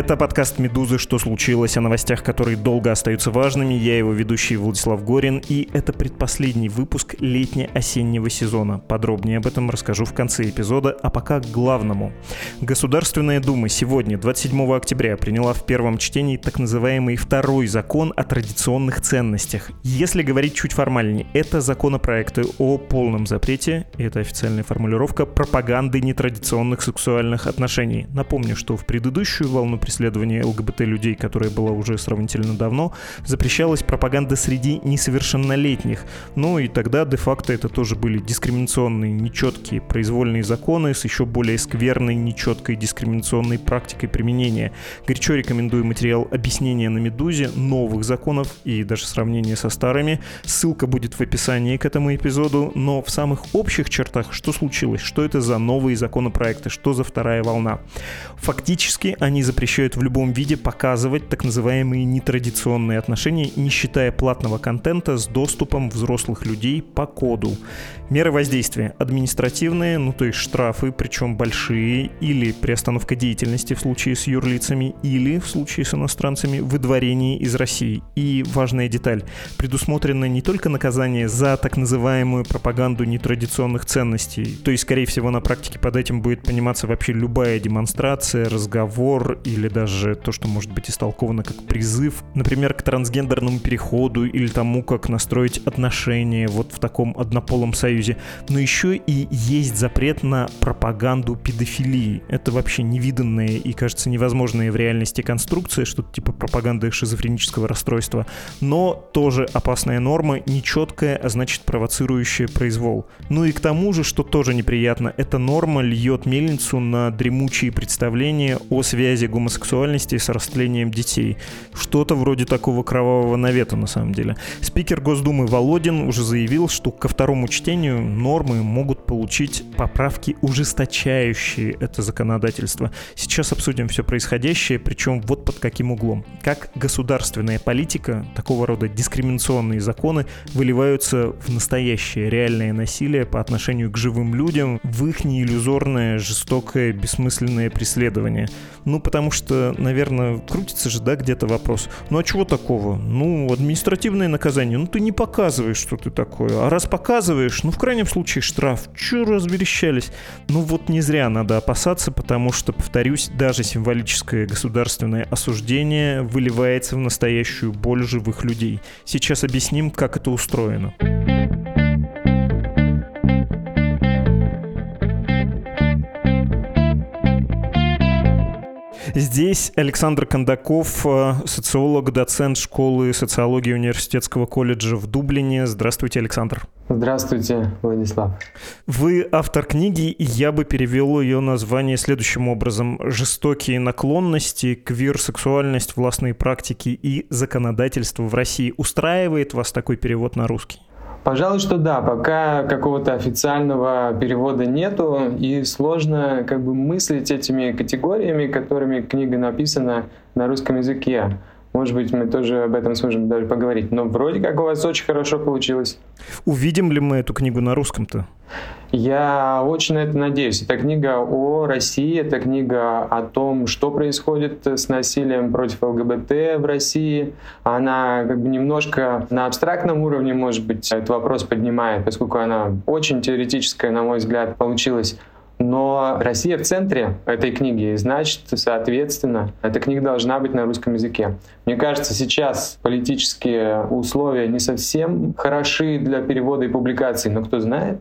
Это подкаст «Медузы. Что случилось?» о новостях, которые долго остаются важными. Я его ведущий Владислав Горин, и это предпоследний выпуск летне-осеннего сезона. Подробнее об этом расскажу в конце эпизода, а пока к главному. Государственная Дума сегодня, 27 октября, приняла в первом чтении так называемый второй закон о традиционных ценностях. Если говорить чуть формальнее, это законопроекты о полном запрете, это официальная формулировка, пропаганды нетрадиционных сексуальных отношений. Напомню, что в предыдущую волну на преследование ЛГБТ-людей, которое было уже сравнительно давно, запрещалась пропаганда среди несовершеннолетних. Ну и тогда де-факто это тоже были дискриминационные, нечеткие произвольные законы с еще более скверной, нечеткой дискриминационной практикой применения. Горячо рекомендую материал объяснения на «Медузе» новых законов и даже сравнение со старыми. Ссылка будет в описании к этому эпизоду, но в самых общих чертах что случилось? Что это за новые законопроекты? Что за вторая волна? Фактически они запрещают запрещают в любом виде показывать так называемые нетрадиционные отношения, не считая платного контента с доступом взрослых людей по коду. Меры воздействия административные, ну то есть штрафы, причем большие, или приостановка деятельности в случае с юрлицами, или в случае с иностранцами выдворение из России. И важная деталь, предусмотрено не только наказание за так называемую пропаганду нетрадиционных ценностей, то есть, скорее всего, на практике под этим будет пониматься вообще любая демонстрация, разговор или даже то, что может быть истолковано как призыв, например, к трансгендерному переходу или тому, как настроить отношения вот в таком однополом союзе. Но еще и есть запрет на пропаганду педофилии. Это вообще невиданная и, кажется, невозможная в реальности конструкция, что-то типа пропаганды шизофренического расстройства, но тоже опасная норма, нечеткая, а значит провоцирующая произвол. Ну и к тому же, что тоже неприятно, эта норма льет мельницу на дремучие представления о связи гомосексуальности с растлением детей. Что-то вроде такого кровавого навета на самом деле. Спикер Госдумы Володин уже заявил, что ко второму чтению нормы могут получить поправки, ужесточающие это законодательство. Сейчас обсудим все происходящее, причем вот под каким углом. Как государственная политика, такого рода дискриминационные законы выливаются в настоящее реальное насилие по отношению к живым людям, в их неиллюзорное, жестокое, бессмысленное преследование. Ну, потому потому что, наверное, крутится же, да, где-то вопрос. Ну а чего такого? Ну, административное наказание. Ну, ты не показываешь, что ты такое. А раз показываешь, ну, в крайнем случае, штраф. Чё разверещались? Ну, вот не зря надо опасаться, потому что, повторюсь, даже символическое государственное осуждение выливается в настоящую боль живых людей. Сейчас объясним, как это устроено. Здесь Александр Кондаков, э, социолог, доцент школы социологии университетского колледжа в Дублине. Здравствуйте, Александр. Здравствуйте, Владислав. Вы автор книги, и я бы перевел ее название следующим образом. «Жестокие наклонности, квир-сексуальность, властные практики и законодательство в России». Устраивает вас такой перевод на русский? Пожалуй, что да, пока какого-то официального перевода нету, и сложно как бы мыслить этими категориями, которыми книга написана на русском языке. Может быть, мы тоже об этом сможем даже поговорить. Но вроде как у вас очень хорошо получилось. Увидим ли мы эту книгу на русском-то? Я очень на это надеюсь. Это книга о России, это книга о том, что происходит с насилием против ЛГБТ в России. Она как бы немножко на абстрактном уровне, может быть, этот вопрос поднимает, поскольку она очень теоретическая, на мой взгляд, получилась. Но Россия в центре этой книги, и значит, соответственно, эта книга должна быть на русском языке. Мне кажется, сейчас политические условия не совсем хороши для перевода и публикации, но кто знает,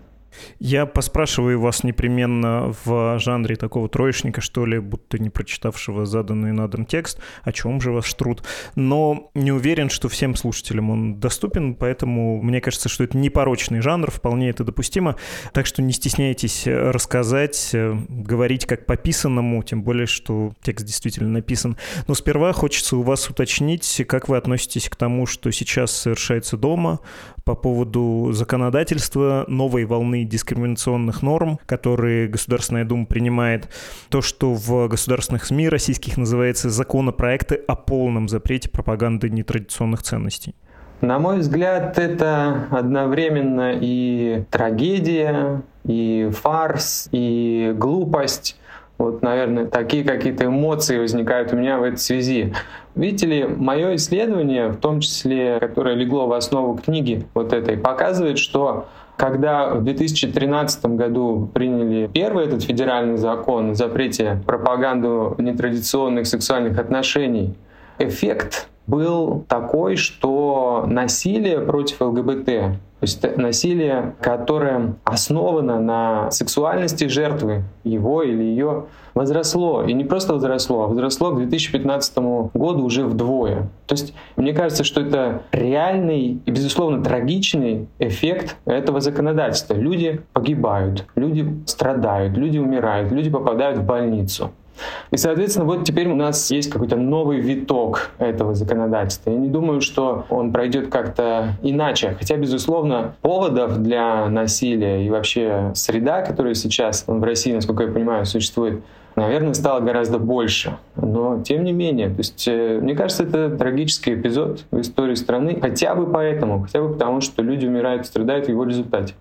Я поспрашиваю вас непременно в жанре такого троечника, что ли, будто не прочитавшего заданный на дом текст, о чем же ваш труд. Но не уверен, что всем слушателям он доступен, поэтому мне кажется, что это не порочный жанр, вполне это допустимо. Так что не стесняйтесь рассказать, говорить как пописанному, тем более, что текст действительно написан. Но сперва хочется у вас уточнить, как вы относитесь к тому, что сейчас совершается дома по поводу законодательства новой волны дискриминационных норм, которые Государственная Дума принимает. То, что в государственных СМИ российских называется законопроекты о полном запрете пропаганды нетрадиционных ценностей. На мой взгляд, это одновременно и трагедия, и фарс, и глупость. Вот, наверное, такие какие-то эмоции возникают у меня в этой связи. Видите ли, мое исследование, в том числе, которое легло в основу книги вот этой, показывает, что когда в 2013 году приняли первый этот федеральный закон о запрете пропаганду нетрадиционных сексуальных отношений, эффект был такой, что насилие против ЛГБТ, то есть насилие, которое основано на сексуальности жертвы, его или ее, возросло. И не просто возросло, а возросло к 2015 году уже вдвое. То есть мне кажется, что это реальный и, безусловно, трагичный эффект этого законодательства. Люди погибают, люди страдают, люди умирают, люди попадают в больницу. И, соответственно, вот теперь у нас есть какой-то новый виток этого законодательства. Я не думаю, что он пройдет как-то иначе. Хотя, безусловно, поводов для насилия и вообще среда, которая сейчас в России, насколько я понимаю, существует, наверное, стало гораздо больше. Но тем не менее, то есть, э, мне кажется, это трагический эпизод в истории страны, хотя бы поэтому, хотя бы потому, что люди умирают страдают в его результате.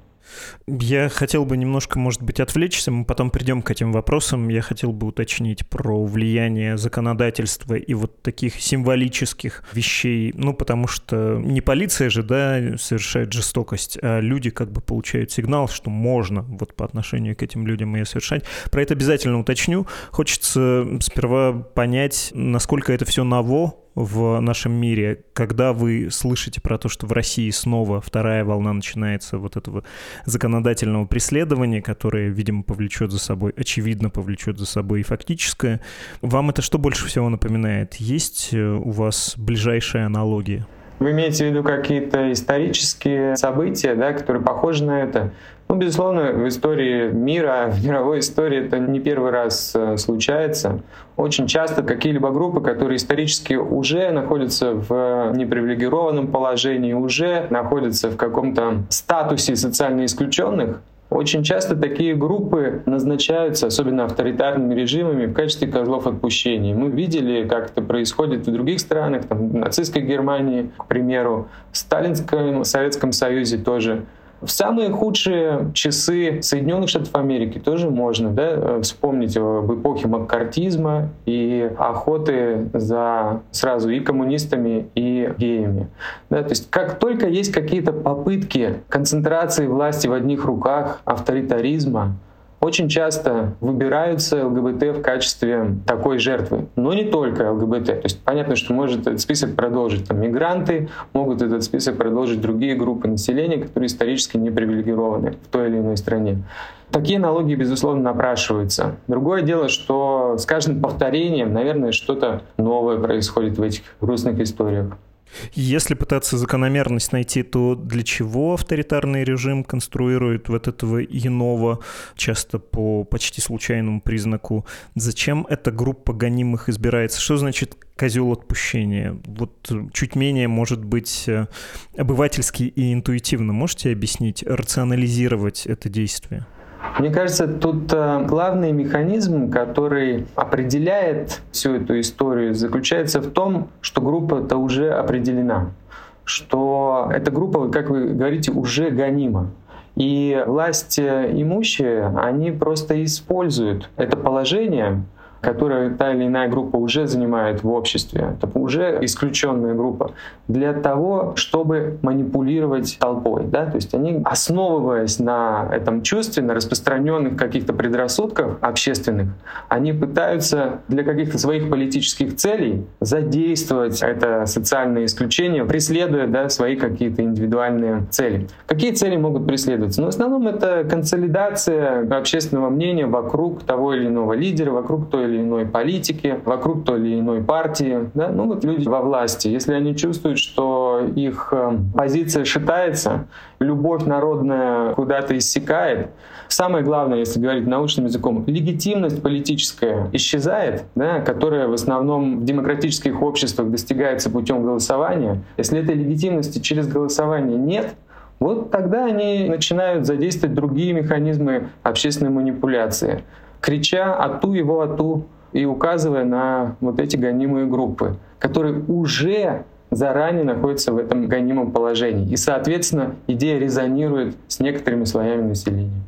Я хотел бы немножко, может быть, отвлечься, мы потом придем к этим вопросам. Я хотел бы уточнить про влияние законодательства и вот таких символических вещей, ну, потому что не полиция же, да, совершает жестокость, а люди как бы получают сигнал, что можно вот по отношению к этим людям ее совершать. Про это обязательно уточню. Хочется сперва понять, насколько это все ново, в нашем мире, когда вы слышите про то, что в России снова вторая волна начинается вот этого законодательного преследования, которое, видимо, повлечет за собой, очевидно, повлечет за собой и фактическое, вам это что больше всего напоминает? Есть э, у вас ближайшая аналогия? Вы имеете в виду какие-то исторические события, да, которые похожи на это? Ну, безусловно, в истории мира, в мировой истории это не первый раз э, случается. Очень часто какие-либо группы, которые исторически уже находятся в непривилегированном положении, уже находятся в каком-то статусе социально исключенных, очень часто такие группы назначаются, особенно авторитарными режимами, в качестве козлов отпущения. Мы видели, как это происходит в других странах, там, в нацистской Германии, к примеру, в Сталинском Советском Союзе тоже. В самые худшие часы Соединенных Штатов Америки тоже можно да, э, вспомнить об эпохе маккартизма и охоты за сразу и коммунистами, и геями. Да, то есть как только есть какие-то попытки концентрации власти в одних руках, авторитаризма, очень часто выбираются ЛГБТ в качестве такой жертвы. Но не только ЛГБТ. То есть понятно, что может этот список продолжить там, мигранты, могут этот список продолжить другие группы населения, которые исторически не привилегированы в той или иной стране. Такие налоги, безусловно, напрашиваются. Другое дело, что с каждым повторением, наверное, что-то новое происходит в этих грустных историях. Если пытаться закономерность найти, то для чего авторитарный режим конструирует вот этого иного, часто по почти случайному признаку? Зачем эта группа гонимых избирается? Что значит козел отпущения? Вот чуть менее, может быть, э, обывательски и интуитивно. Можете объяснить, рационализировать это действие? Мне кажется, тут э, главный механизм, который определяет всю эту историю, заключается в том, что группа-то уже определена, что эта группа, как вы говорите, уже гонима. И власть имущие, они просто используют это положение которую та или иная группа уже занимает в обществе, это уже исключенная группа, для того, чтобы манипулировать толпой. Да? То есть они, основываясь на этом чувстве, на распространенных каких-то предрассудках общественных, они пытаются для каких-то своих политических целей задействовать это социальное исключение, преследуя да, свои какие-то индивидуальные цели. Какие цели могут преследоваться? Ну, в основном это консолидация общественного мнения вокруг того или иного лидера, вокруг той или иной политики, вокруг той или иной партии. Да? Ну вот люди во власти, если они чувствуют, что их э, позиция шатается, любовь народная куда-то иссякает, самое главное, если говорить научным языком, легитимность политическая исчезает, да, которая в основном в демократических обществах достигается путем голосования. Если этой легитимности через голосование нет, вот тогда они начинают задействовать другие механизмы общественной манипуляции, крича «ату его ату» и указывая на вот эти гонимые группы, которые уже заранее находятся в этом гонимом положении. И, соответственно, идея резонирует с некоторыми слоями населения.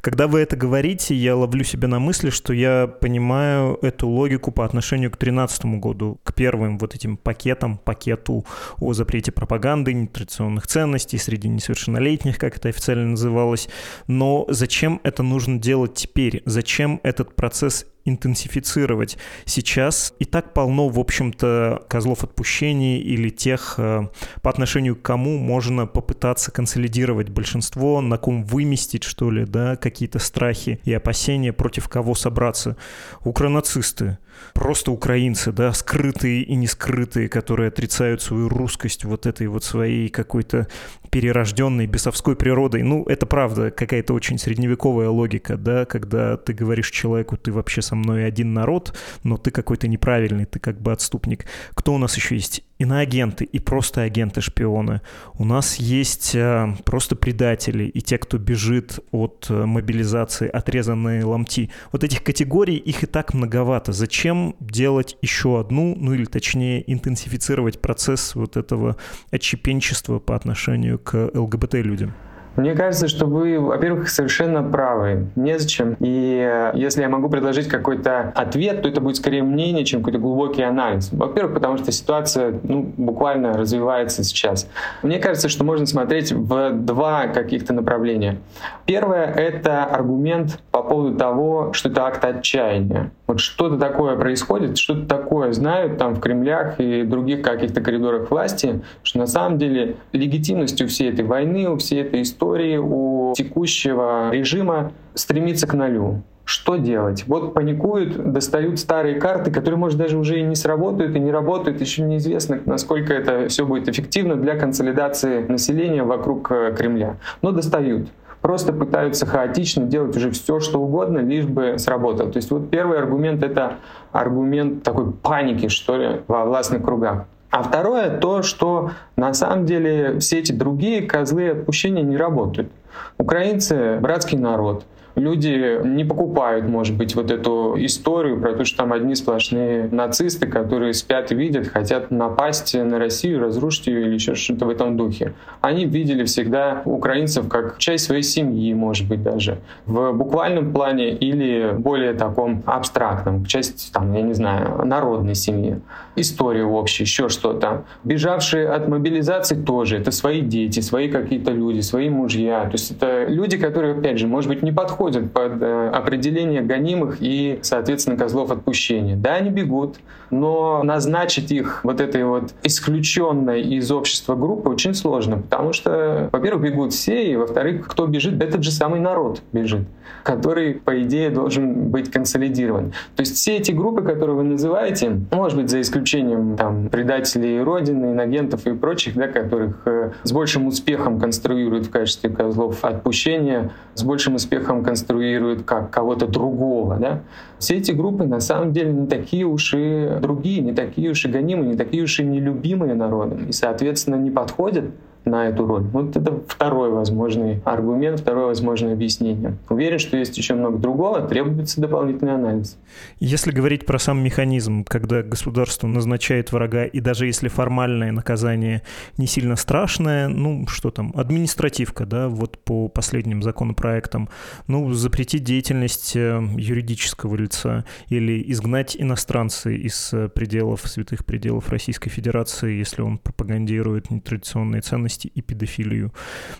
Когда вы это говорите, я ловлю себя на мысли, что я понимаю эту логику по отношению к 2013 году, к первым вот этим пакетам, пакету о запрете пропаганды, нетрадиционных ценностей среди несовершеннолетних, как это официально называлось. Но зачем это нужно делать теперь? Зачем этот процесс интенсифицировать. Сейчас и так полно, в общем-то, козлов отпущений или тех, э, по отношению к кому можно попытаться консолидировать большинство, на ком выместить, что ли, да, какие-то страхи и опасения, против кого собраться. Укронацисты, просто украинцы, да, скрытые и не скрытые, которые отрицают свою русскость вот этой вот своей какой-то перерожденной бесовской природой. Ну, это правда какая-то очень средневековая логика, да, когда ты говоришь человеку, ты вообще со мной один народ, но ты какой-то неправильный, ты как бы отступник. Кто у нас еще есть? Иноагенты и просто агенты-шпионы. У нас есть э, просто предатели и те, кто бежит от э, мобилизации, отрезанные ломти. Вот этих категорий, их и так многовато. Зачем делать еще одну, ну или точнее интенсифицировать процесс вот этого отщепенчества по отношению к ЛГБТ-людям? Мне кажется, что вы, во-первых, совершенно правы. Незачем. И э, если я могу предложить какой-то ответ, то это будет скорее мнение, чем какой-то глубокий анализ. Во-первых, потому что ситуация ну, буквально развивается сейчас. Мне кажется, что можно смотреть в два каких-то направления. Первое — это аргумент по поводу того, что это акт отчаяния. Вот что-то такое происходит, что-то такое знают там в Кремлях и других каких-то коридорах власти, что на самом деле легитимность у всей этой войны, у всей этой истории, у текущего режима стремится к нулю. Что делать? Вот паникуют, достают старые карты, которые, может, даже уже и не сработают, и не работают. Еще неизвестно, насколько это все будет эффективно для консолидации населения вокруг э, Кремля. Но достают просто пытаются хаотично делать уже все, что угодно, лишь бы сработало. То есть вот первый аргумент — это аргумент такой паники, что ли, во властных кругах. А второе то, что на самом деле все эти другие козлы отпущения не работают. Украинцы — братский народ — люди не покупают, может быть, вот эту историю про то, что там одни сплошные нацисты, которые спят и видят, хотят напасть на Россию, разрушить ее или еще что-то в этом духе. Они видели всегда украинцев как часть своей семьи, может быть, даже в буквальном плане или более таком абстрактном, часть, там, я не знаю, народной семьи, история общая, еще что-то. Бежавшие от мобилизации тоже, это свои дети, свои какие-то люди, свои мужья. То есть это люди, которые, опять же, может быть, не подходят подходят под э, определение гонимых и, соответственно, козлов отпущения. Да, они бегут, но назначить их вот этой вот исключенной из общества группы очень сложно, потому что, во-первых, бегут все, и, во-вторых, кто бежит, этот же самый народ бежит, который, по идее, должен быть консолидирован. То есть все эти группы, которые вы называете, может быть, за исключением там, предателей Родины, инагентов и прочих, да, которых э, с большим успехом конструируют в качестве козлов отпущения, с большим успехом конструируют как кого-то другого. Да? Все эти группы на самом деле не такие уж и другие, не такие уж и гонимые, не такие уж и нелюбимые народом. И, соответственно, не подходят на эту роль. Вот это второй возможный аргумент, второе возможное объяснение. Уверен, что есть еще много другого, требуется дополнительный анализ. Если говорить про сам механизм, когда государство назначает врага, и даже если формальное наказание не сильно страшное, ну, что там, административка, да, вот по последним законопроектам, ну, запретить деятельность э, юридического лица или изгнать иностранцы из э, пределов, святых пределов Российской Федерации, если он пропагандирует нетрадиционные ценности, ненависть и педофилию.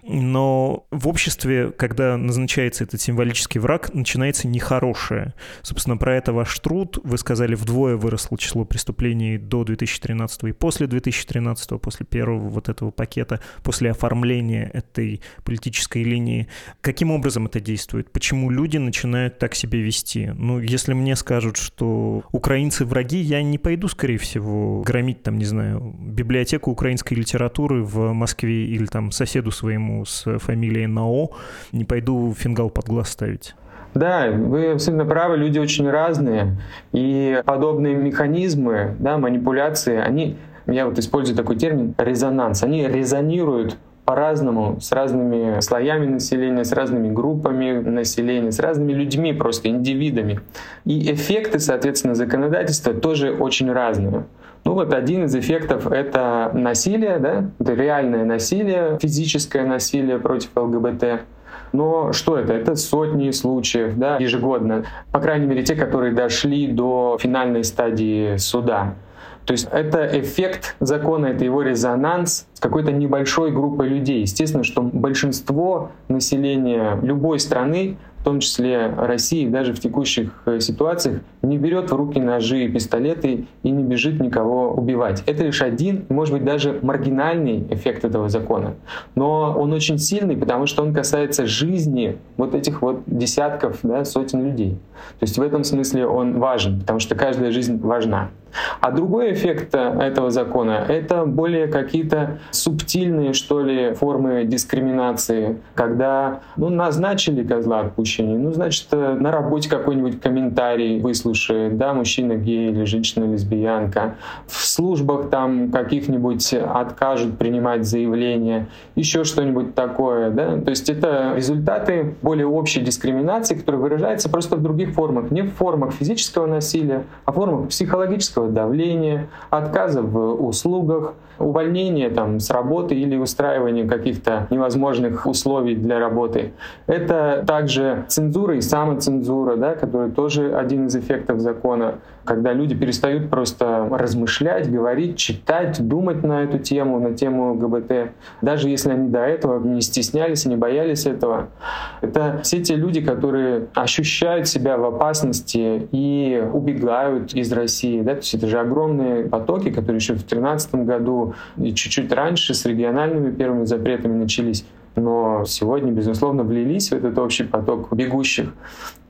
Но в обществе, когда назначается этот символический враг, начинается нехорошее. Собственно, про это ваш труд. Вы сказали, вдвое выросло число преступлений до 2013 и после 2013, после первого вот этого пакета, после оформления этой политической линии. Каким образом это действует? Почему люди начинают так себя вести? Ну, если мне скажут, что украинцы враги, я не пойду, скорее всего, громить там, не знаю, библиотеку украинской литературы в Москве Москве или там соседу своему с фамилией Нао не пойду фингал под глаз ставить. Да, вы абсолютно правы, люди очень разные, и подобные механизмы, да, манипуляции, они, я вот использую такой термин, резонанс, они резонируют по-разному, с разными слоями населения, с разными группами населения, с разными людьми, просто индивидами. И эффекты, соответственно, законодательства тоже очень разные. Ну вот один из эффектов — это насилие, да? это реальное насилие, физическое насилие против ЛГБТ. Но что это? Это сотни случаев да, ежегодно. По крайней мере, те, которые дошли до финальной стадии суда. То есть это эффект закона, это его резонанс с какой-то небольшой группой людей. Естественно, что большинство населения любой страны в том числе России, даже в текущих э, ситуациях, не берет в руки ножи и пистолеты и не бежит никого убивать. Это лишь один, может быть, даже маргинальный эффект этого закона. Но он очень сильный, потому что он касается жизни вот этих вот десятков, да, сотен людей. То есть в этом смысле он важен, потому что каждая жизнь важна. А другой эффект э, этого закона — это более какие-то субтильные, что ли, формы дискриминации, когда ну, назначили козла отпущения, ну, значит, э, на работе какой-нибудь комментарий выслушает, да, мужчина гей или женщина лесбиянка, в службах там каких-нибудь откажут принимать заявления, еще что-нибудь такое, да, то есть это результаты более общей дискриминации, которая выражается просто в других формах, не в формах физического насилия, а в формах психологического давления, отказа в услугах, увольнение там, с работы или устраивание каких-то невозможных условий для работы. Это также цензура и самоцензура, да, который тоже один из эффектов закона, когда люди перестают просто размышлять, говорить, читать, думать на эту тему, на тему ГБТ, даже если они до этого не стеснялись не боялись этого. Это все те люди, которые ощущают себя в опасности и убегают из России. Да? То есть это же огромные потоки, которые еще в 2013 году и чуть-чуть раньше с региональными первыми запретами начались но сегодня, безусловно, влились в этот общий поток бегущих.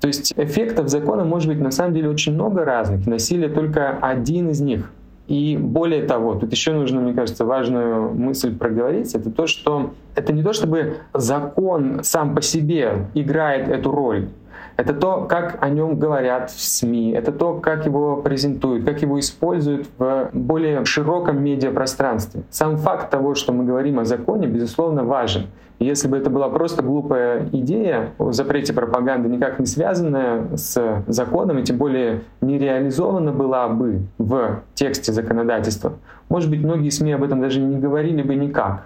То есть эффектов закона может быть на самом деле очень много разных. Насилие только один из них. И более того, тут еще нужно, мне кажется, важную мысль проговорить, это то, что это не то, чтобы закон сам по себе играет эту роль, это то, как о нем говорят в СМИ, это то, как его презентуют, как его используют в более широком медиапространстве. Сам факт того, что мы говорим о законе, безусловно, важен. Если бы это была просто глупая идея о запрете пропаганды, никак не связанная с законом, и тем более не реализована была бы в тексте законодательства, может быть, многие СМИ об этом даже не говорили бы никак.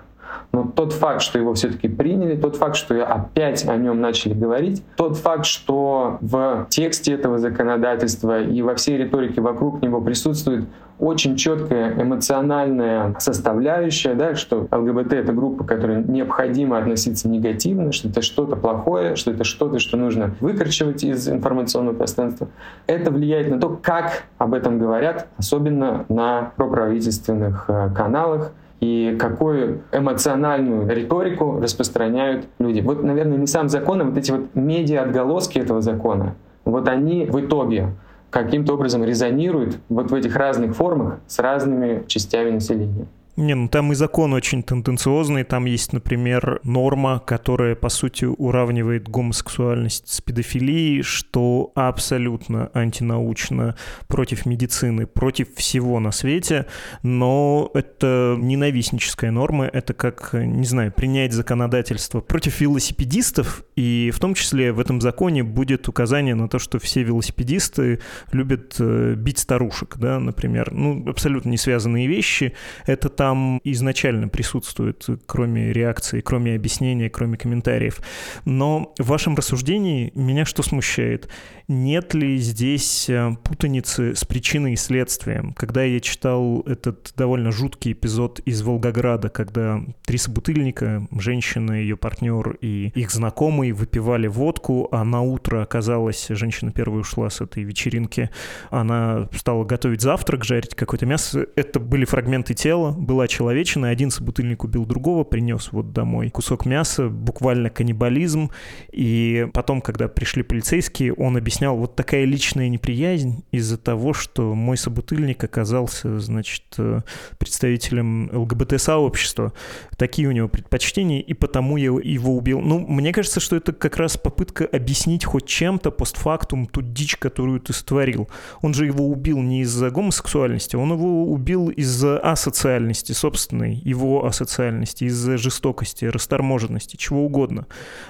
Но тот факт, что его все-таки приняли, тот факт, что опять о нем начали говорить, тот факт, что в тексте этого законодательства и во всей риторике вокруг него присутствует очень четкая эмоциональная составляющая, да, что ЛГБТ — это группа, к которой необходимо относиться негативно, что это что-то плохое, что это что-то, что нужно выкорчевать из информационного пространства. Это влияет на то, как об этом говорят, особенно на проправительственных э, каналах, и какую эмоциональную риторику распространяют люди. Вот, наверное, не сам закон, а вот эти вот медиа-отголоски этого закона, вот они в итоге каким-то образом резонируют вот в этих разных формах с разными частями населения. Не, ну там и закон очень тенденциозный. Там есть, например, норма, которая, по сути, уравнивает гомосексуальность с педофилией, что абсолютно антинаучно против медицины, против всего на свете. Но это ненавистническая норма. Это как, не знаю, принять законодательство против велосипедистов. И в том числе в этом законе будет указание на то, что все велосипедисты любят э, бить старушек, да, например. Ну, абсолютно не связанные вещи. Это там изначально присутствует, кроме реакции, кроме объяснения, кроме комментариев. Но в вашем рассуждении меня что смущает? Нет ли здесь э, путаницы с причиной и следствием? Когда я читал этот довольно жуткий эпизод из Волгограда, когда три собутыльника, женщина, ее партнер и их знакомый выпивали водку, а на утро оказалось, женщина первая ушла с этой вечеринки, она стала готовить завтрак, жарить какое-то мясо. Это были фрагменты тела, была человечина, один собутыльник убил другого, принес вот домой кусок мяса, буквально каннибализм. И потом, когда пришли полицейские, он объяснял, вот такая личная неприязнь из-за того, что мой собутыльник оказался, значит, э, представителем ЛГБТ-сообщества. Такие у него предпочтения, и потому я его убил. Ну, мне кажется, что это как раз попытка объяснить хоть чем-то постфактум ту дичь, которую ты створил. Он же его убил не из-за гомосексуальности, он его убил из-за асоциальности собственной, его асоциальности, из-за жестокости, расторможенности, чего угодно.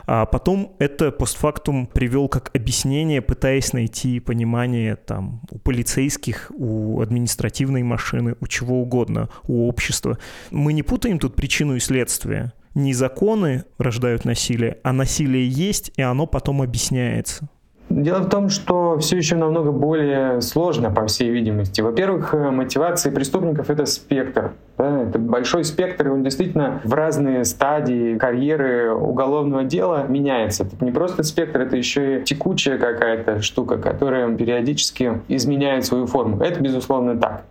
А потом это постфактум привел как объяснение, пытаясь найти понимание там у полицейских, у административной машины, у чего угодно, у общества. Мы не путаем тут причину и следствие. Не законы рождают насилие, а насилие есть, и оно потом объясняется. Дело в том, что все еще намного более сложно, по всей видимости. Во-первых, э, мотивация преступников — это спектр. Да? Это большой спектр, и он действительно в разные стадии карьеры уголовного дела меняется. Это не просто спектр, это еще и текучая какая-то штука, которая периодически изменяет свою форму. Это, безусловно, так.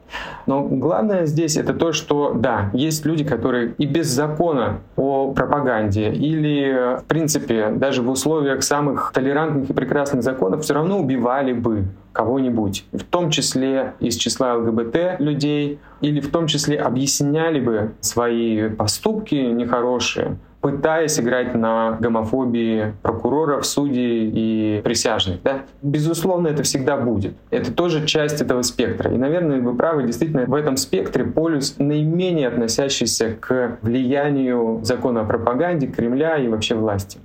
Но главное здесь это то, что, да, есть люди, которые и без закона о пропаганде или, в принципе, даже в условиях самых толерантных и прекрасных законов все равно убивали бы кого-нибудь, в том числе из числа ЛГБТ людей, или в том числе объясняли бы свои поступки нехорошие, пытаясь играть на гомофобии прокуроров, судей и присяжных. Да? Безусловно, это всегда будет. Это тоже часть этого спектра. И, наверное, вы правы, действительно, в этом спектре полюс наименее относящийся к влиянию закона о пропаганде, Кремля и вообще власти.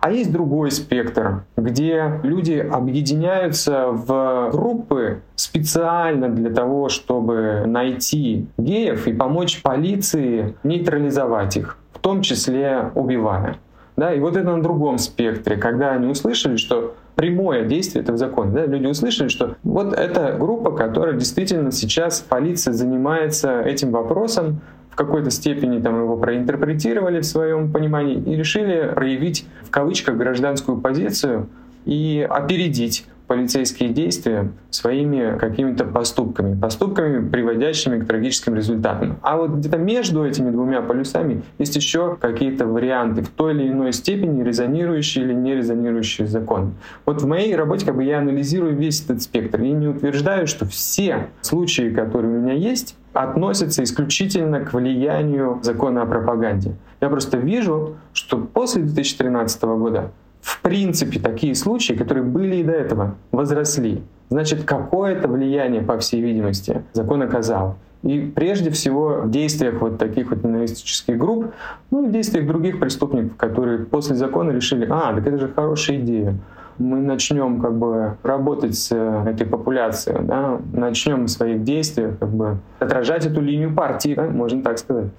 А есть другой спектр, где люди объединяются в группы специально для того, чтобы найти геев и помочь полиции нейтрализовать их, в том числе убивая. Да, и вот это на другом спектре, когда они услышали, что прямое действие это в законе. Да? Люди услышали, что вот эта группа, которая действительно сейчас полиция занимается этим вопросом, в какой-то степени там его проинтерпретировали в своем понимании и решили проявить в кавычках гражданскую позицию и опередить полицейские действия своими какими-то поступками, поступками, приводящими к трагическим результатам. А вот где-то между этими двумя полюсами есть еще какие-то варианты в той или иной степени резонирующие или не резонирующие с законом. Вот в моей работе как бы я анализирую весь этот спектр и не утверждаю, что все случаи, которые у меня есть, относятся исключительно к влиянию закона о пропаганде. Я просто вижу, что после 2013 года в принципе такие случаи, которые были и до этого, возросли. Значит, какое-то влияние, по всей видимости, закон оказал. И прежде всего в действиях вот таких вот ненавистических групп, ну и в действиях других преступников, которые после закона решили, а, так это же хорошая идея мы начнем как бы работать с э, этой популяцией, да, начнем в своих действиях как бы отражать эту линию партии, да, можно так сказать.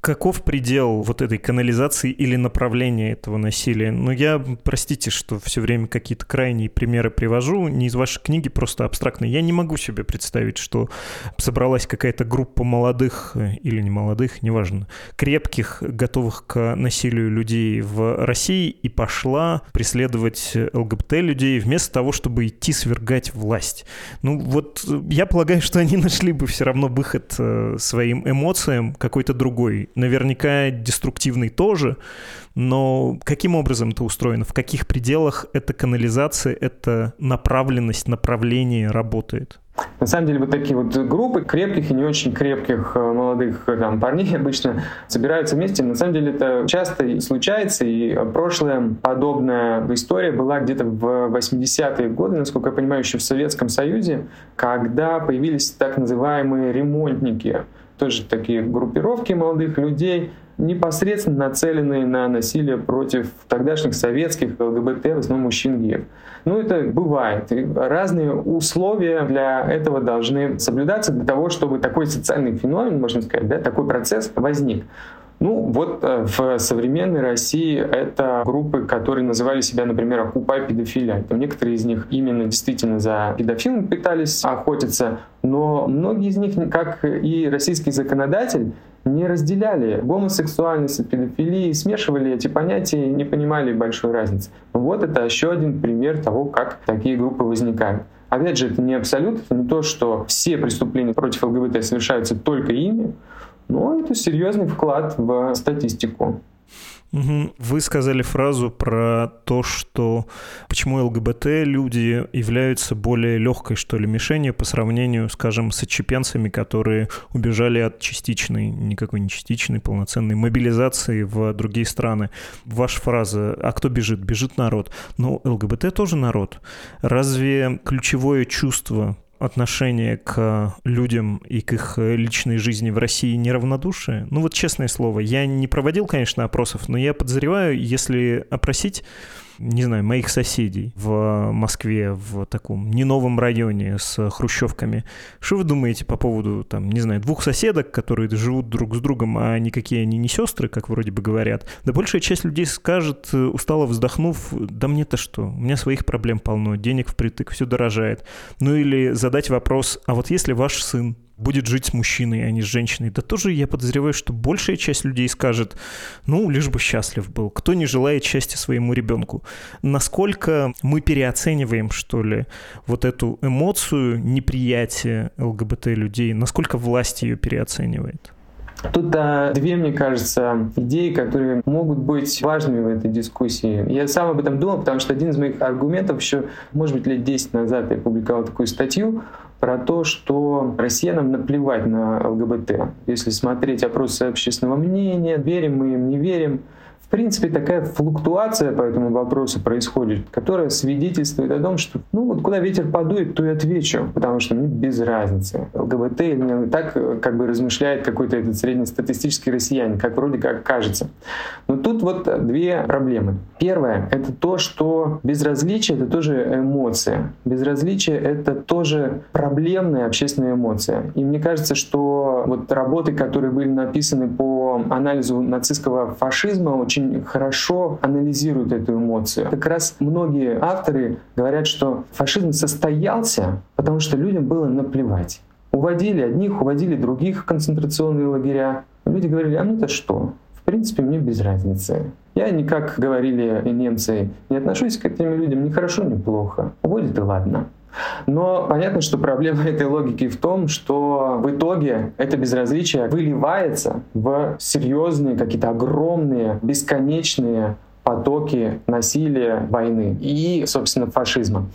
Каков предел вот этой канализации или направления этого насилия? Ну, я, простите, что все время какие-то крайние примеры привожу, не из вашей книги, просто абстрактные. Я не могу себе представить, что собралась какая-то группа молодых э, или не молодых, неважно, крепких, готовых к насилию людей в России и пошла преследовать ЛГБТ-людей вместо того, чтобы идти свергать власть. Ну, вот э, я полагаю, что они нашли бы все равно выход э, своим эмоциям какой-то другой. Наверняка деструктивный тоже, но каким образом это устроено? В каких пределах эта канализация, эта направленность, направление работает? На самом деле вот такие вот группы крепких и не очень крепких э, молодых э, там, парней обычно собираются вместе. На самом деле это часто случается, и прошлая подобная история была где-то в 80-е годы, насколько я понимаю, еще в Советском Союзе, когда появились так называемые ремонтники, тоже такие группировки молодых людей, непосредственно нацеленные на насилие против тогдашних советских ЛГБТ, в основном мужчин геев. Ну, это бывает. И разные условия для этого должны соблюдаться для того, чтобы такой социальный феномен, можно сказать, да, такой процесс возник. Ну, вот э, в современной России это группы, которые называли себя, например, «Окупай педофилия». Там некоторые из них именно действительно за педофилом пытались охотиться, но многие из них, как и российский законодатель, не разделяли гомосексуальность и педофилии, смешивали эти понятия и не понимали большой разницы. Вот это еще один пример того, как такие группы возникают. Опять же, это не абсолют, это не то, что все преступления против ЛГБТ совершаются только ими, но это серьезный вклад в статистику. Вы сказали фразу про то, что почему ЛГБТ люди являются более легкой, что ли, мишенью по сравнению, скажем, с отчепенцами, которые убежали от частичной, никакой не частичной, полноценной мобилизации в другие страны. Ваша фраза «А кто бежит?» Бежит народ. Но ЛГБТ тоже народ. Разве ключевое чувство отношение к людям и к их личной жизни в России неравнодушие? Ну вот честное слово, я не проводил, конечно, опросов, но я подозреваю, если опросить не знаю, моих соседей в Москве, в таком не новом районе с хрущевками. Что вы думаете по поводу, там, не знаю, двух соседок, которые живут друг с другом, а никакие они не сестры, как вроде бы говорят? Да большая часть людей скажет, э, устало вздохнув, да мне-то что, у меня своих проблем полно, денег впритык, все дорожает. Ну или задать вопрос, а вот если ваш сын будет жить с мужчиной, а не с женщиной. Да тоже я подозреваю, что большая часть людей скажет, ну, лишь бы счастлив был. Кто не желает счастья своему ребенку? Насколько мы переоцениваем, что ли, вот эту эмоцию неприятия ЛГБТ людей? Насколько власть ее переоценивает? Тут а, две, мне кажется, идеи, которые могут быть важными в этой дискуссии. Я сам об этом думал, потому что один из моих аргументов еще, может быть, лет 10 назад я публиковал такую статью про то, что россиянам наплевать на ЛГБТ. Если смотреть опросы общественного мнения, верим мы им, не верим, принципе, такая флуктуация по этому вопросу происходит, которая свидетельствует о том, что ну вот куда ветер подует, то и отвечу, потому что мне без разницы. ЛГБТ или не так как бы размышляет какой-то этот среднестатистический россиянин, как вроде как кажется. Но тут вот две проблемы. Первое — это то, что безразличие — это тоже эмоция. Безразличие — это тоже проблемная общественная эмоция. И мне кажется, что вот работы, которые были написаны по анализу нацистского фашизма, очень очень хорошо анализируют эту эмоцию. Как раз многие авторы говорят, что фашизм состоялся, потому что людям было наплевать. Уводили одних, уводили других в концентрационные лагеря. Люди говорили, а ну-то что? В принципе, мне без разницы. Я не, как говорили немцы, не отношусь к этим людям ни хорошо, ни плохо. Уводит и ладно. Но понятно, что проблема этой логики в том, что в итоге это безразличие выливается в серьезные, какие-то огромные, бесконечные потоки насилия, войны и, собственно, фашизма.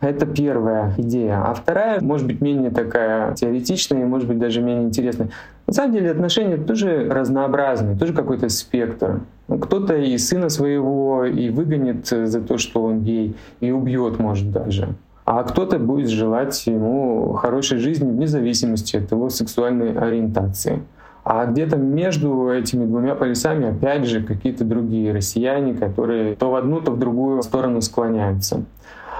Это первая идея. А вторая, может быть, менее такая теоретичная, может быть, даже менее интересная. На самом деле отношения тоже разнообразные, тоже какой-то спектр. Кто-то и сына своего и выгонит за то, что он гей, и убьет, может, даже а кто-то будет желать ему хорошей жизни вне зависимости от его сексуальной ориентации. А где-то между этими двумя полюсами, опять же, какие-то другие россияне, которые то в одну, то в другую сторону склоняются.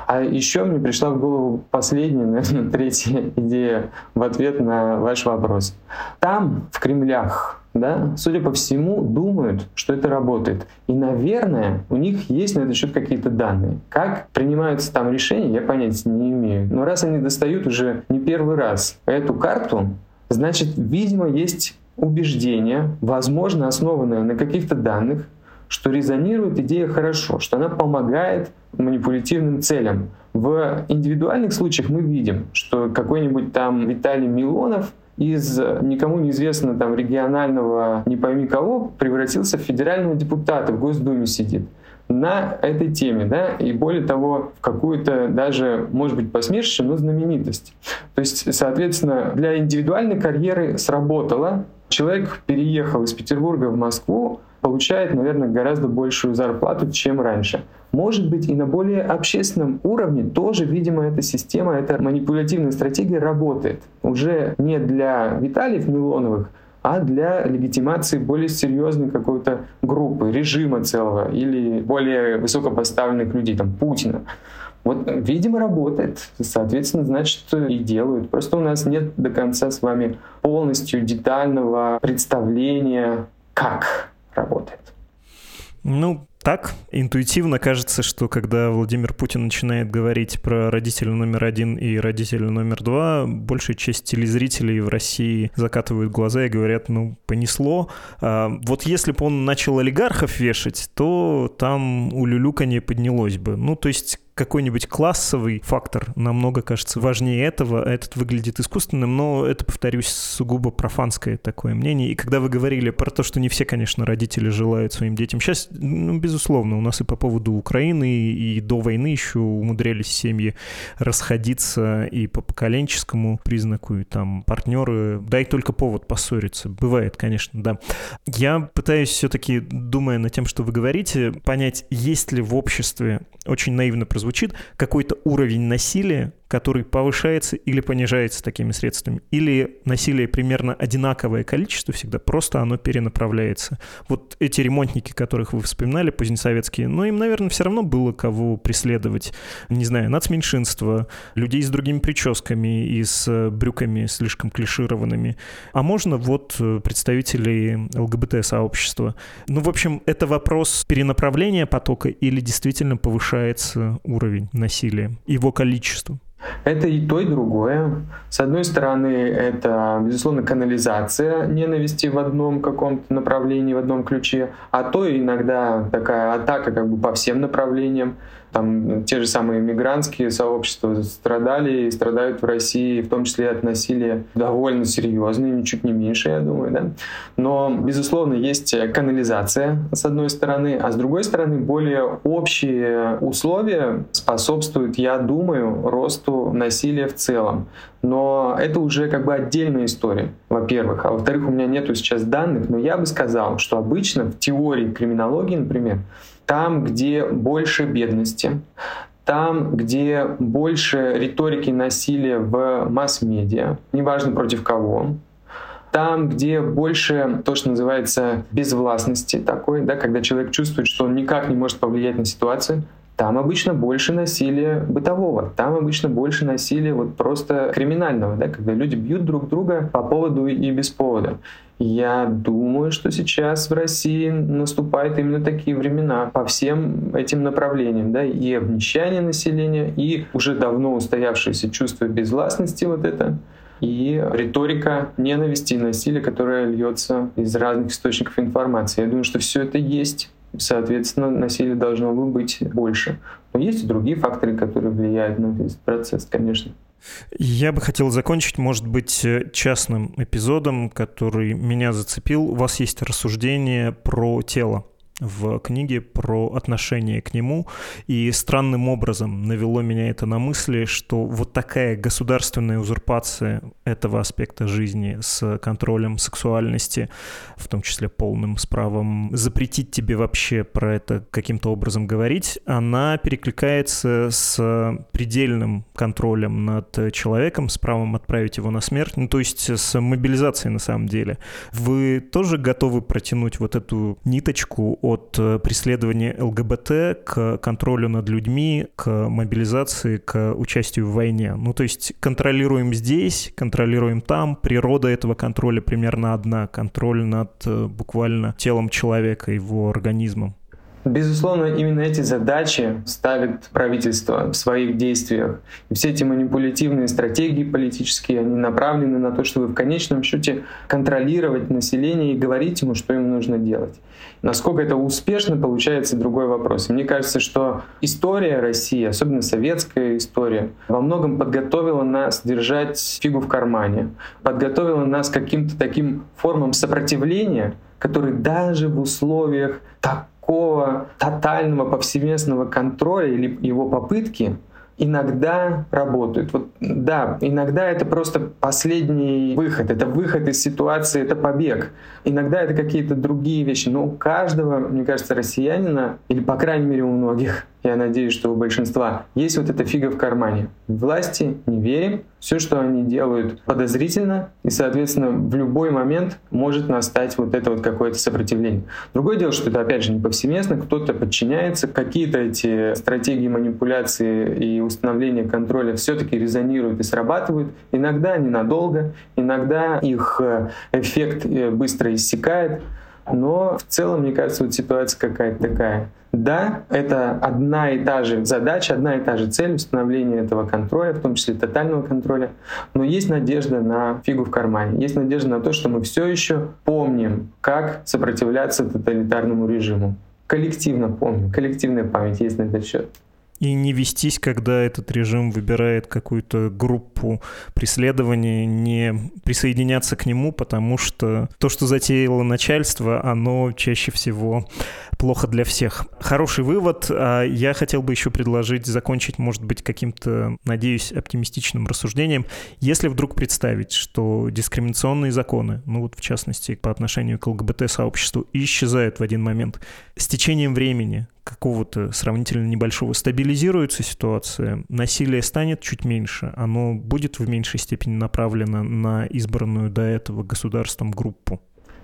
А еще мне пришла в голову последняя, наверное, третья идея в ответ на ваш вопрос. Там, в Кремлях, да, судя по всему, думают, что это работает. И, наверное, у них есть на этот счет какие-то данные. Как принимаются там решения, я понятия не имею. Но раз они достают уже не первый раз эту карту, значит, видимо, есть убеждение, возможно, основанное на каких-то данных, что резонирует идея хорошо, что она помогает манипулятивным целям. В индивидуальных случаях мы видим, что какой-нибудь там Виталий Милонов — из никому неизвестного там регионального не пойми кого превратился в федерального депутата, в Госдуме сидит. на этой теме, да, и более того, в какую-то даже, может быть, посмешище, но знаменитость. То есть, соответственно, для индивидуальной карьеры сработало, человек переехал из Петербурга в Москву, получает, наверное, гораздо большую зарплату, чем раньше. Может быть, и на более общественном уровне тоже, видимо, эта система, эта манипулятивная стратегия работает. Уже не для Виталиев Милоновых, а для легитимации более серьезной какой-то группы, режима целого или более высокопоставленных людей, там Путина. Вот, видимо, работает. Соответственно, значит, и делают. Просто у нас нет до конца с вами полностью детального представления, как работает. Ну, так, интуитивно кажется, что когда Владимир Путин начинает говорить про родителя номер один и родителя номер два, большая часть телезрителей в России закатывают глаза и говорят, ну, понесло. А вот если бы он начал олигархов вешать, то там у Люлюка поднялось бы. Ну, то есть какой-нибудь классовый фактор намного, кажется, важнее этого. Этот выглядит искусственным, но это, повторюсь, сугубо профанское такое мнение. И когда вы говорили про то, что не все, конечно, родители желают своим детям счастья, ну, безусловно, у нас и по поводу Украины, и до войны еще умудрялись семьи расходиться и по поколенческому признаку, и там партнеры, дай только повод поссориться. Бывает, конечно, да. Я пытаюсь все-таки, думая над тем, что вы говорите, понять, есть ли в обществе, очень наивно прозвучит, звучит, какой-то уровень насилия, который повышается или понижается такими средствами, или насилие примерно одинаковое количество всегда, просто оно перенаправляется. Вот эти ремонтники, которых вы вспоминали, позднесоветские, ну, им, наверное, все равно было кого преследовать. Не знаю, нацменьшинство, людей с другими прическами и с э, брюками слишком клишированными. А можно вот э, представителей ЛГБТ-сообщества. Ну, в общем, это вопрос перенаправления потока или действительно повышается уровень насилия, его количество? Это и то, и другое. С одной стороны, это, безусловно, канализация ненависти в одном каком-то направлении, в одном ключе, а то иногда такая атака как бы по всем направлениям. Там те же самые мигрантские сообщества страдали и страдают в России, в том числе от насилия довольно серьезно, ничуть не меньше, я думаю. Да? Но, безусловно, есть канализация, с одной стороны, а с другой стороны, более общие условия способствуют, я думаю, росту насилия в целом. Но это уже как бы отдельная история, во-первых. А во-вторых, у меня нету сейчас данных, но я бы сказал, что обычно в теории криминологии, например, там, где больше бедности, там, где больше риторики насилия в масс-медиа, неважно против кого, там, где больше то, что называется безвластности такой, да, когда человек чувствует, что он никак не может повлиять на ситуацию, там обычно больше насилия бытового, там обычно больше насилия вот просто криминального, да, когда люди бьют друг друга по поводу и без повода. Я думаю, что сейчас в России наступают именно такие времена по всем этим направлениям, да, и обнищание населения, и уже давно устоявшееся чувство безвластности вот это, и риторика ненависти и насилия, которая льется из разных источников информации. Я думаю, что все это есть. Соответственно, насилие должно быть больше. Но есть и другие факторы, которые влияют на этот процесс, конечно. Я бы хотел закончить, может быть, э, частным эпизодом, который меня зацепил. У вас есть рассуждение про тело в книге про отношение к нему, и странным образом навело меня это на мысли, что вот такая государственная узурпация этого аспекта жизни с контролем сексуальности, в том числе полным с правом запретить тебе вообще про это каким-то образом говорить, она перекликается с предельным контролем над человеком, с правом отправить его на смерть, ну то есть с мобилизацией на самом деле. Вы тоже готовы протянуть вот эту ниточку от э, преследования ЛГБТ к контролю над людьми, к мобилизации, к участию в войне. Ну, то есть контролируем здесь, контролируем там. Природа этого контроля примерно одна. Контроль над э, буквально телом человека, его организмом. Безусловно, именно эти задачи ставит правительство в своих действиях. И все эти манипулятивные стратегии политические, они направлены на то, чтобы в конечном счете контролировать население и говорить ему, что им нужно делать. Насколько это успешно, получается другой вопрос. мне кажется, что история России, особенно советская история, во многом подготовила нас держать фигу в кармане, подготовила нас к каким-то таким формам сопротивления, которые даже в условиях так такого тотального повсеместного контроля или его попытки иногда работают. Вот, да, иногда это просто последний выход, это выход из ситуации, это побег. Иногда это какие-то другие вещи. Но у каждого, мне кажется, россиянина, или по крайней мере у многих, я надеюсь, что у большинства, есть вот эта фига в кармане. Власти не верим, все, что они делают, подозрительно, и, соответственно, в любой момент может настать вот это вот какое-то сопротивление. Другое дело, что это, опять же, не повсеместно, кто-то подчиняется, какие-то эти стратегии манипуляции и установления контроля все-таки резонируют и срабатывают. Иногда ненадолго, иногда их э, эффект э, быстро иссякает, но в целом, мне кажется, вот ситуация какая-то такая. Да, это одна и та же задача, одна и та же цель установления этого контроля, в том числе тотального контроля. Но есть надежда на фигу в кармане. Есть надежда на то, что мы все еще помним, как сопротивляться тоталитарному режиму. Коллективно помним, коллективная память есть на этот счет и не вестись, когда этот режим выбирает какую-то группу преследования, не присоединяться к нему, потому что то, что затеяло начальство, оно чаще всего плохо для всех. Хороший вывод. А я хотел бы еще предложить закончить, может быть, каким-то, надеюсь, оптимистичным рассуждением. Если вдруг представить, что дискриминационные законы, ну вот в частности по отношению к ЛГБТ-сообществу, исчезают в один момент, с течением времени какого-то сравнительно небольшого стабилизируется ситуация, насилие станет чуть меньше, оно будет в меньшей степени направлено на избранную до этого государством группу.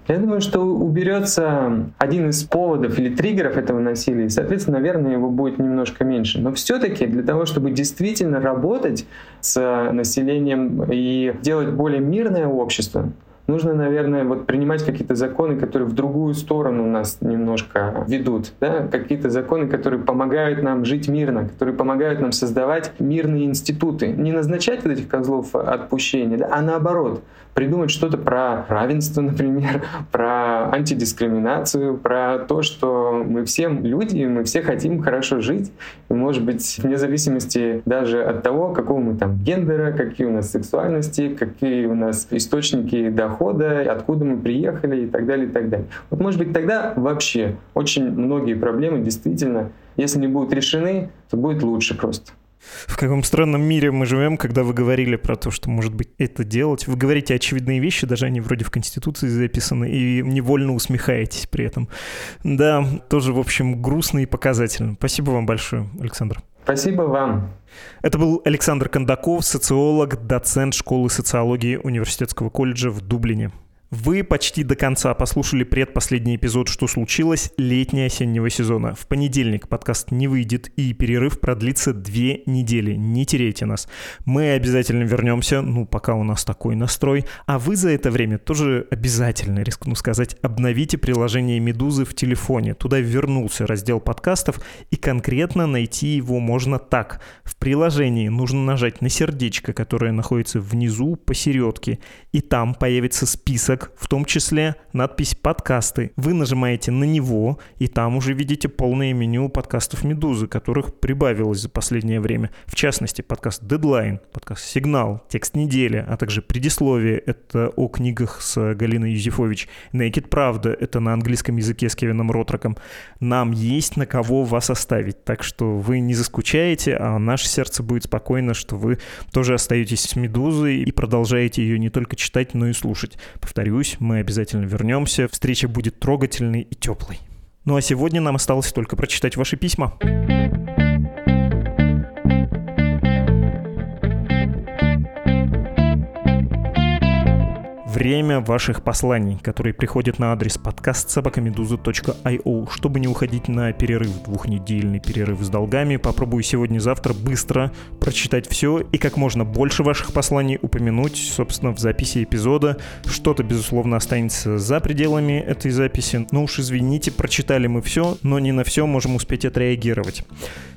Я думаю, что уберется один из поводов или триггеров этого насилия, и, соответственно, наверное, его будет немножко меньше. Но все-таки для того, чтобы действительно работать с населением и делать более мирное общество, нужно, наверное, вот принимать какие-то законы, которые в другую сторону нас немножко ведут, да? какие-то законы, которые помогают нам жить мирно, которые помогают нам создавать мирные институты. Не назначать вот этих козлов отпущения, да? а наоборот, придумать что-то про равенство, например, про антидискриминацию, про то, что мы все люди, мы все хотим хорошо жить, и, может быть, вне зависимости даже от того, какого мы там гендера, какие у нас сексуальности, какие у нас источники дохода, откуда мы приехали и так далее, и так далее. Вот, может быть, тогда вообще очень многие проблемы действительно, если не будут решены, то будет лучше просто. В каком странном мире мы живем, когда вы говорили про то, что, может быть, это делать. Вы говорите очевидные вещи, даже они вроде в Конституции записаны, и невольно усмехаетесь при этом. Да, тоже, в общем, грустно и показательно. Спасибо вам большое, Александр. Спасибо вам. Это был Александр Кондаков, социолог, доцент школы социологии Университетского колледжа в Дублине. Вы почти до конца послушали предпоследний эпизод «Что случилось?» летне-осеннего сезона. В понедельник подкаст не выйдет, и перерыв продлится две недели. Не теряйте нас. Мы обязательно вернемся, ну, пока у нас такой настрой. А вы за это время тоже обязательно, рискну сказать, обновите приложение «Медузы» в телефоне. Туда вернулся раздел подкастов, и конкретно найти его можно так. В приложении нужно нажать на сердечко, которое находится внизу посередке, и там появится список в том числе надпись «Подкасты». Вы нажимаете на него, и там уже видите полное меню подкастов «Медузы», которых прибавилось за последнее время. В частности, подкаст «Дедлайн», подкаст «Сигнал», «Текст недели», а также предисловие — это о книгах с Галиной Юзефович. «Naked Правда» — это на английском языке с Кевином Ротроком. Нам есть на кого вас оставить, так что вы не заскучаете, а наше сердце будет спокойно, что вы тоже остаетесь с «Медузой» и продолжаете ее не только читать, но и слушать. Повторю, повторюсь, мы обязательно вернемся. Встреча будет трогательной и теплой. Ну а сегодня нам осталось только прочитать ваши письма. Время ваших посланий, которые приходят на адрес подкаст собакамедуза.io. Чтобы не уходить на перерыв, двухнедельный перерыв с долгами, попробую сегодня-завтра быстро прочитать все и как можно больше ваших посланий упомянуть, собственно, в записи эпизода. Что-то, безусловно, останется за пределами этой записи. Но уж извините, прочитали мы все, но не на все можем успеть отреагировать.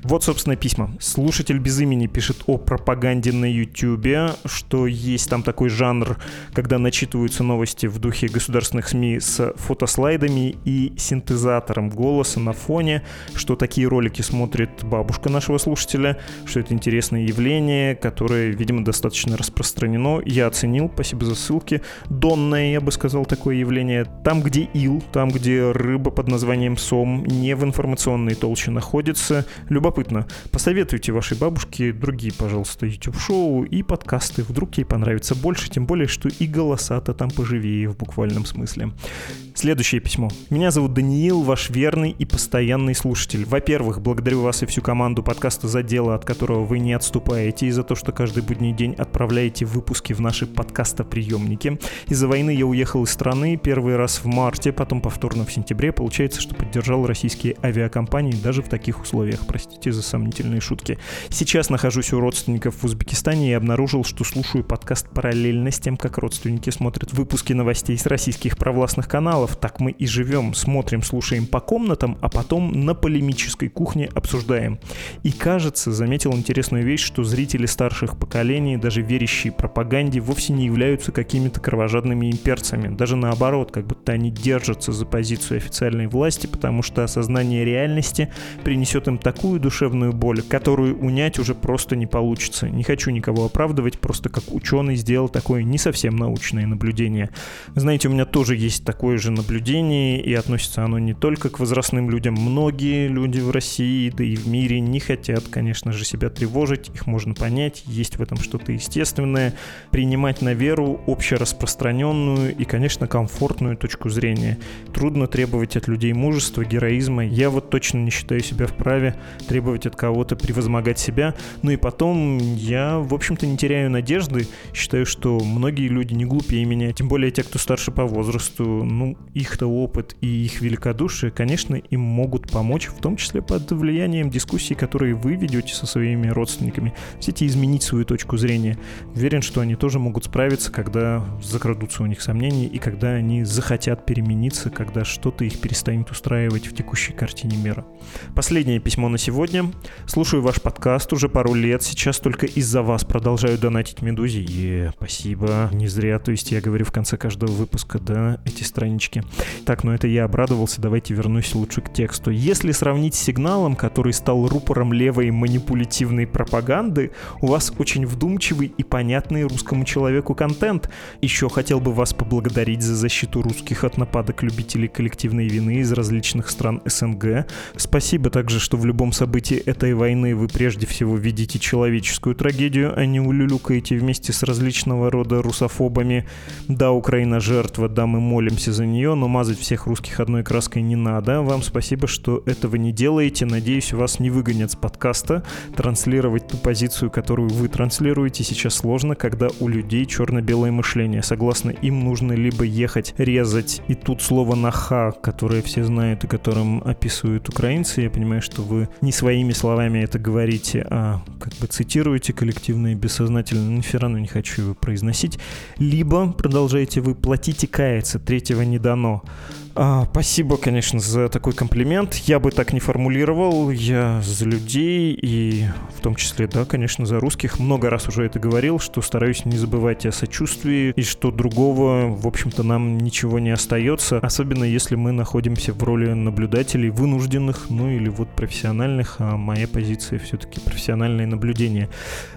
Вот, собственно, письма. Слушатель без имени пишет о пропаганде на YouTube, что есть там такой жанр, когда начитывают зачитываются новости в духе государственных СМИ с фотослайдами и синтезатором голоса на фоне, что такие ролики смотрит бабушка нашего слушателя, что это интересное явление, которое, видимо, достаточно распространено. Я оценил, спасибо за ссылки. Донное, я бы сказал, такое явление. Там, где ил, там, где рыба под названием сом, не в информационной толще находится. Любопытно. Посоветуйте вашей бабушке другие, пожалуйста, YouTube-шоу и подкасты. Вдруг ей понравится больше, тем более, что и голоса-то там поживее в буквальном смысле. Следующее письмо. Меня зовут Даниил, ваш верный и постоянный слушатель. Во-первых, благодарю вас и всю команду подкаста за дело, от которого вы не отступаете, и за то, что каждый будний день отправляете выпуски в наши подкастоприемники. Из-за войны я уехал из страны первый раз в марте, потом повторно в сентябре. Получается, что поддержал российские авиакомпании даже в таких условиях. Простите за сомнительные шутки. Сейчас нахожусь у родственников в Узбекистане и обнаружил, что слушаю подкаст параллельно с тем, как родственники смотрят выпуски новостей с российских провластных каналов. Так мы и живем. Смотрим, слушаем по комнатам, а потом на полемической кухне обсуждаем. И кажется, заметил интересную вещь, что зрители старших поколений, даже верящие пропаганде, вовсе не являются какими-то кровожадными имперцами. Даже наоборот, как будто они держатся за позицию официальной власти, потому что осознание реальности принесет им такую душевную боль, которую унять уже просто не получится. Не хочу никого оправдывать, просто как ученый сделал такое не совсем научное наблюдение. Знаете, у меня тоже есть такое же наблюдение, и относится оно не только к возрастным людям. Многие люди в России, да и в мире не хотят, конечно же, себя тревожить, их можно понять, есть в этом что-то естественное. Принимать на веру общераспространенную и, конечно, комфортную точку зрения. Трудно требовать от людей мужества, героизма. Я вот точно не считаю себя вправе требовать от кого-то превозмогать себя. Ну и потом я, в общем-то, не теряю надежды. Считаю, что многие люди не глупее меня, тем более те, кто старше по возрасту. Ну, их-то опыт и их великодушие, конечно, им могут помочь, в том числе под влиянием дискуссий, которые вы ведете со своими родственниками. Хотите изменить свою точку зрения. Уверен, что они тоже могут справиться, когда закрадутся у них сомнения и когда они захотят перемениться, когда что-то их перестанет устраивать в текущей картине мира. Последнее письмо на сегодня. Слушаю ваш подкаст уже пару лет, сейчас только из-за вас продолжаю донатить Медузе. Е, спасибо. Не зря, то есть я говорю в конце каждого выпуска, да, эти странички. Так, ну это я обрадовался, давайте вернусь лучше к тексту. Если сравнить с сигналом, который стал рупором левой манипулятивной пропаганды, у вас очень вдумчивый и понятный русскому человеку контент. Еще хотел бы вас поблагодарить за защиту русских от нападок любителей коллективной вины из различных стран СНГ. Спасибо также, что в любом событии этой войны вы прежде всего видите человеческую трагедию, а не улюлюкаете вместе с различного рода русофобами. Да, Украина жертва, да, мы молимся за нее, но мазать всех русских одной краской не надо. Вам спасибо, что этого не делаете. Надеюсь, вас не выгонят с подкаста. Транслировать ту позицию, которую вы транслируете, сейчас сложно, когда у людей черно-белое мышление. Согласно им, нужно либо ехать резать, и тут слово «наха», которое все знают и которым описывают украинцы, я понимаю, что вы не своими словами это говорите, а как бы цитируете коллективно и бессознательно, но все равно не хочу его произносить. Либо, продолжаете вы, платите каяться, третьего не дано. А, спасибо, конечно, за такой комплимент. Я бы так не формулировал. Я за людей и в том числе, да, конечно, за русских. Много раз уже это говорил, что стараюсь не забывать о сочувствии и что другого, в общем-то, нам ничего не остается. Особенно если мы находимся в роли наблюдателей вынужденных, ну или вот профессиональных, а моя позиция все-таки профессиональное наблюдение.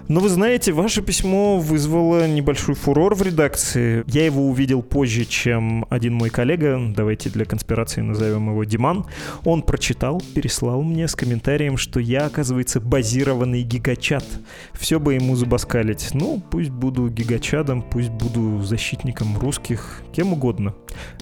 Но вы знаете, ваше письмо вызвало небольшой фурор в редакции. Я его увидел позже, чем один мой коллега. Давайте для конспирации назовем его Диман, он прочитал, переслал мне с комментарием, что я, оказывается, базированный гигачат. Все бы ему забаскалить. Ну, пусть буду гигачадом, пусть буду защитником русских, кем угодно.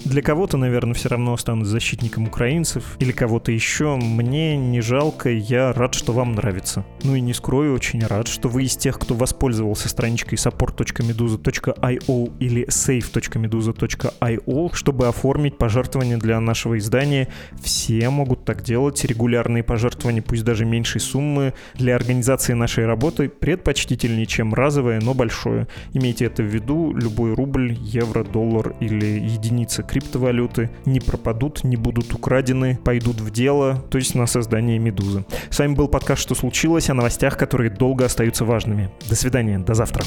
Для кого-то, наверное, все равно останусь защитником украинцев или кого-то еще. Мне не жалко, я рад, что вам нравится. Ну и не скрою, очень рад, что вы из тех, кто воспользовался страничкой support.meduza.io или save.meduza.io, чтобы оформить пожертвования для нашего издания. Все могут так делать. Регулярные пожертвования, пусть даже меньшей суммы, для организации нашей работы предпочтительнее, чем разовое, но большое. Имейте это в виду, любой рубль, евро, доллар или единица криптовалюты не пропадут, не будут украдены, пойдут в дело, то есть на создание «Медузы». С вами был подкаст «Что случилось?» о новостях, которые долго остаются важными. До свидания, до завтра.